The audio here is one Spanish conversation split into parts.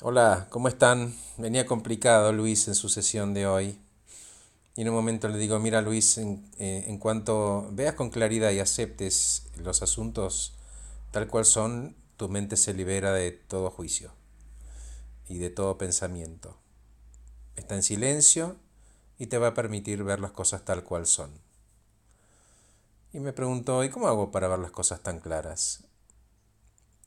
Hola, ¿cómo están? Venía complicado Luis en su sesión de hoy. Y en un momento le digo, mira Luis, en, eh, en, cuanto veas con claridad y aceptes los asuntos tal cual son, tu mente se libera de todo juicio y de todo pensamiento. Está en silencio y te va a permitir ver las cosas tal cual son. Y me preguntó, ¿y cómo hago para ver las cosas tan claras?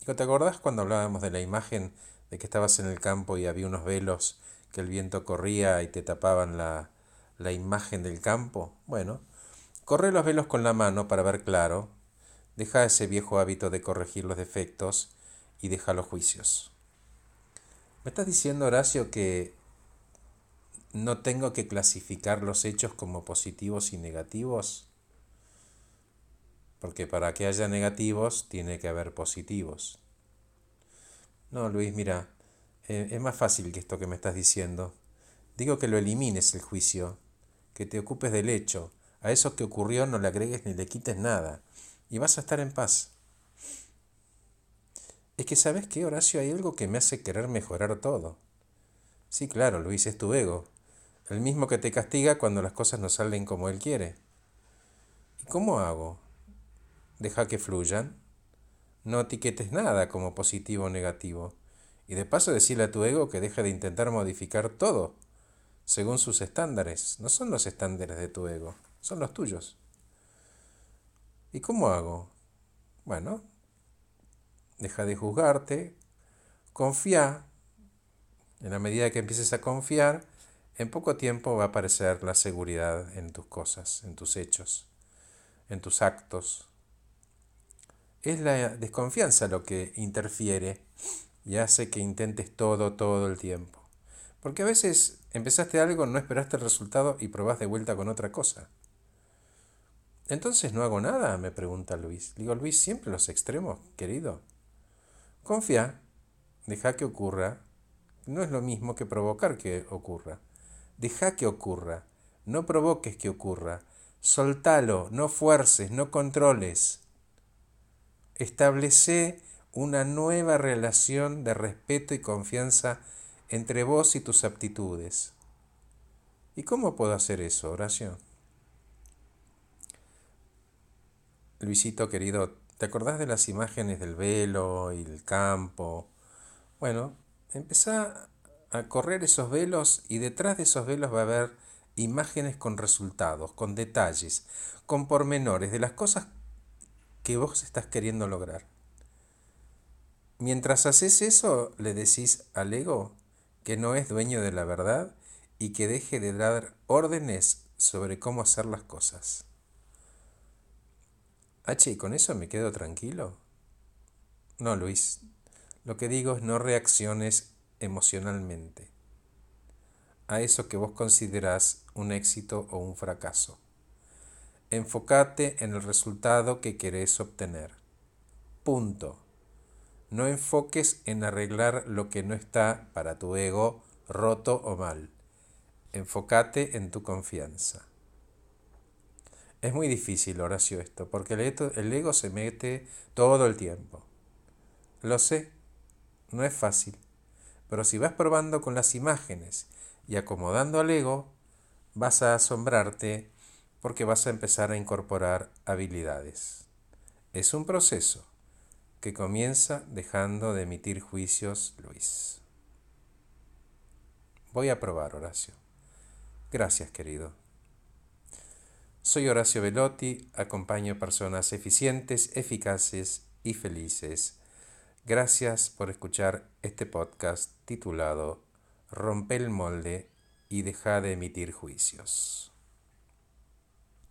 ¿Te acordás cuando hablábamos de la imagen de que estabas en el campo y había unos velos que el viento corría y te tapaban la, la imagen del campo? Bueno, corre los velos con la mano para ver claro, deja ese viejo hábito de corregir los defectos y deja los juicios. ¿Me estás diciendo, Horacio, que no tengo que clasificar los hechos como positivos y negativos? Porque para que haya negativos tiene que haber positivos. No, Luis, mira, eh, es más fácil que esto que me estás diciendo. Digo que lo elimines el juicio, que te ocupes del hecho. A eso que ocurrió no le agregues ni le quites nada, y vas a estar en paz. Es que, ¿sabes qué, Horacio? Hay algo que me hace querer mejorar todo. Sí, claro, Luis, es tu ego, el mismo que te castiga cuando las cosas no salen como él quiere. ¿Y cómo hago? Deja que fluyan. No etiquetes nada como positivo o negativo. Y de paso decirle a tu ego que deje de intentar modificar todo según sus estándares. No son los estándares de tu ego, son los tuyos. ¿Y cómo hago? Bueno, deja de juzgarte, confía. En la medida que empieces a confiar, en poco tiempo va a aparecer la seguridad en tus cosas, en tus hechos, en tus actos, es la desconfianza lo que interfiere y hace que intentes todo, todo el tiempo. Porque a veces empezaste algo, no esperaste el resultado y probás de vuelta con otra cosa. Entonces no hago nada, me pregunta Luis. Digo, Luis, siempre los extremos, querido. Confía, deja que ocurra. No es lo mismo que provocar que ocurra. Deja que ocurra. No provoques que ocurra. Soltalo, no fuerces, no controles. Establece una nueva relación de respeto y confianza entre vos y tus aptitudes. ¿Y cómo puedo hacer eso, Horacio? Luisito querido, ¿te acordás de las imágenes del velo y el campo? Bueno, empezá a correr esos velos y detrás de esos velos va a haber imágenes con resultados, con detalles, con pormenores de las cosas que vos estás queriendo lograr. Mientras haces eso, le decís al ego que no es dueño de la verdad y que deje de dar órdenes sobre cómo hacer las cosas. H, ¿y con eso me quedo tranquilo? No, Luis. Lo que digo es no reacciones emocionalmente a eso que vos considerás un éxito o un fracaso. Enfócate en el resultado que querés obtener. Punto. No enfoques en arreglar lo que no está para tu ego roto o mal. Enfócate en tu confianza. Es muy difícil, Horacio, esto, porque el ego se mete todo el tiempo. Lo sé, no es fácil, pero si vas probando con las imágenes y acomodando al ego, vas a asombrarte porque vas a empezar a incorporar habilidades. Es un proceso que comienza dejando de emitir juicios, Luis. Voy a probar, Horacio. Gracias, querido. Soy Horacio Velotti, acompaño personas eficientes, eficaces y felices. Gracias por escuchar este podcast titulado Rompe el molde y deja de emitir juicios.